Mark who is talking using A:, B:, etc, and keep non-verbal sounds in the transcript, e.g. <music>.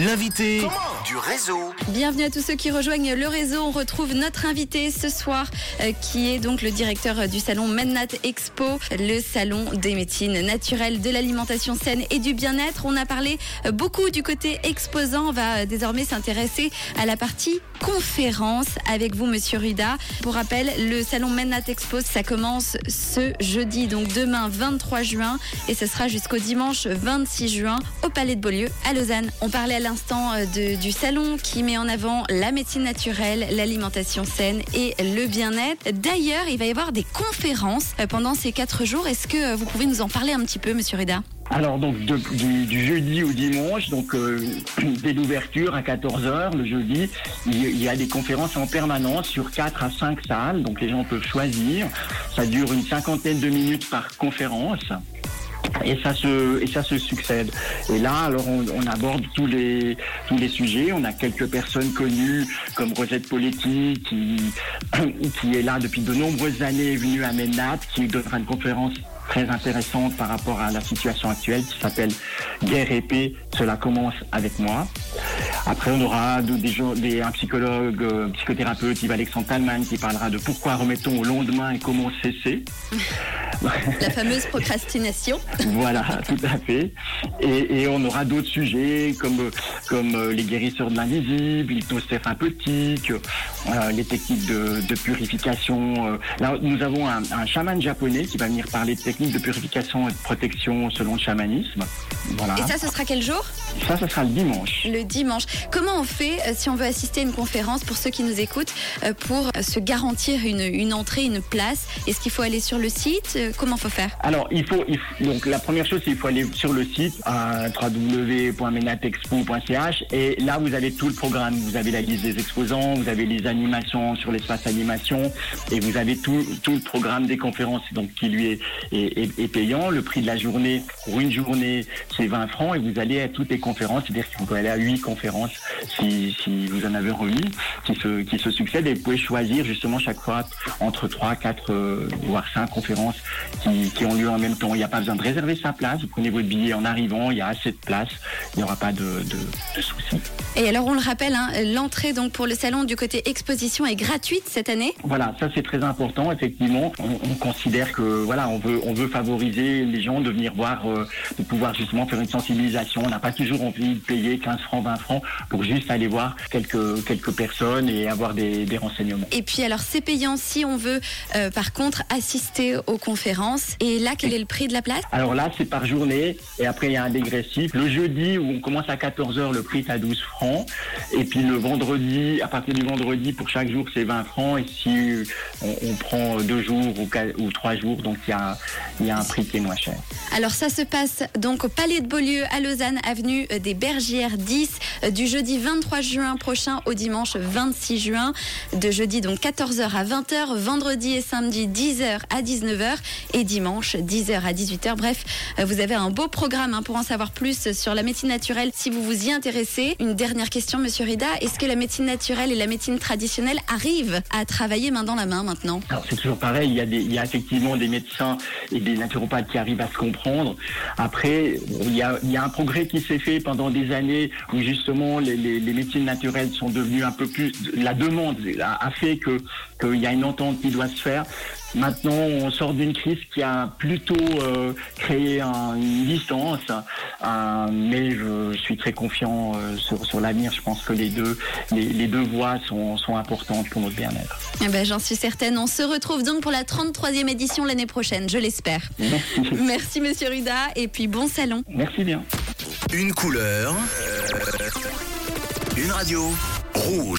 A: L'invité
B: Bienvenue à tous ceux qui rejoignent le réseau. On retrouve notre invité ce soir, euh, qui est donc le directeur euh, du salon Mennat Expo, le salon des médecines naturelles, de l'alimentation saine et du bien-être. On a parlé euh, beaucoup du côté exposant. On va désormais s'intéresser à la partie conférence avec vous, Monsieur Ruda. Pour rappel, le salon Mennat Expo, ça commence ce jeudi, donc demain 23 juin, et ce sera jusqu'au dimanche 26 juin au Palais de Beaulieu à Lausanne. On parlait à l'instant du salon qui met en avant la médecine naturelle, l'alimentation saine et le bien-être. D'ailleurs, il va y avoir des conférences euh, pendant ces quatre jours. Est-ce que euh, vous pouvez nous en parler un petit peu, Monsieur Ruda
C: Alors donc du, jeudi au dimanche, donc euh, <clears throat> dès l'ouverture à 14h le jeudi, il y a des conférences en permanence sur 4 à 5 salles, donc les gens peuvent choisir. Ça dure une cinquantaine de minutes par conférence. Et ça se et ça se succède. Et là, alors on, on aborde tous les tous les sujets. On a quelques personnes connues comme Rosette Poletti qui <coughs> qui est là depuis de nombreuses années, venue à Mennat, qui donnera une conférence très intéressante par rapport à la situation actuelle qui s'appelle Guerre et paix. Cela commence avec moi. Après, on aura de- des des, un psychologue, euh, psychothérapeute, Yves Alexandre Talman, qui parlera de pourquoi remettons au lendemain et comment cesser. <laughs>
B: La fameuse procrastination.
C: Voilà, <laughs> tout à fait. Et, et on aura d'autres sujets comme, comme euh, les guérisseurs de l'invisible, l'hypnose thérapeutique, euh, les techniques de, de purification. euh. Là, nous avons un, un chaman japonais qui va venir parler de techniques de purification et de protection selon le chamanisme. Voilà.
B: Et ça, ce sera quel jour?
C: Ça, ça sera le dimanche.
B: Le dimanche. Comment on fait euh, si on veut assister à une conférence pour ceux qui nous écoutent euh, pour se garantir une, une entrée, une place? Est-ce qu'il faut aller sur le site? Comment faut faire
C: Alors, il faut, il faut- donc la première chose, c'est qu'il faut aller sur le site à www.menatexpo.ch et là, vous avez tout le programme. Vous avez la liste des exposants, vous avez les animations sur l'espace animation et vous avez tout, tout le programme des conférences donc qui lui est, est, est- payant. Le prix de la journée pour une journée, c'est 20 francs et vous allez à toutes les conférences, c'est-à-dire vous pouvez aller à 8 conférences si, si vous en avez remis qui se, qui se succèdent et vous pouvez choisir justement chaque fois entre 3, 4, euh, voire 5 conférences qui, qui ont lieu en même temps. Il n'y a pas besoin de réserver sa place. Vous prenez votre billet en arrivant. Il y a assez de place. Il n'y aura pas de, de, de soucis.
B: Et alors, on le rappelle, hein, l'entrée donc pour le salon du côté exposition est gratuite cette année.
C: Voilà, ça c'est très important. Effectivement, on, on considère que voilà, on veut, on veut favoriser les gens de venir voir, euh, de pouvoir justement faire une sensibilisation. On n'a pas toujours envie de payer 15 francs, 20 francs pour juste aller voir quelques, quelques personnes et avoir des, des renseignements.
B: Et puis, alors, c'est payant si on veut, euh, par contre, assister aux conférences. Et là, quel est le prix de la place?
C: Alors là, c'est par journée et après il y a un dégressif. Le jeudi où on commence à 14h, le prix est à 12 francs. Et puis le vendredi, à partir du vendredi, pour chaque jour, c'est 20 francs. Et si on, on prend deux jours ou, quatre- ou trois jours, donc il y a, il y a un prix qui est moins cher.
B: Alors ça se passe donc au Palais de Beaulieu à Lausanne, avenue euh, des Bergières 10, euh, du jeudi 23 juin prochain au dimanche 26 juin, de jeudi donc 14h à 20h, vendredi et samedi 10h à 19h et dimanche 10h à 18h. Bref, euh, vous avez un beau programme hein, pour en savoir plus sur la médecine naturelle si vous vous y intéressez. Une dernière question, Monsieur Rida, est-ce que la médecine naturelle et la médecine traditionnelle arrivent à travailler main dans la main maintenant?
C: Alors c'est toujours pareil, il y, a effectivement des médecins et des naturopathes qui arrivent à se comprendre. Après, il y a, un progrès qui s'est fait pendant des années où justement les, médecines naturelles sont devenues un peu plus... La demande a, a fait que qu'il y a une entente qui doit se faire. Maintenant, on sort d'une crise qui a plutôt euh, créé un- une distance, euh, mais je, suis très confiant euh, sur, sur l'avenir. Je pense que les deux, les, les deux voies sont, sont importantes pour notre bien-être.
B: Eh ben, J'en suis certaine. On se retrouve donc pour la 33e édition l'année prochaine, je l'espère.
C: Merci. <laughs>
B: Merci Monsieur Ruda et puis bon salon.
C: Merci bien.
A: Une couleur. Une radio. Rouge.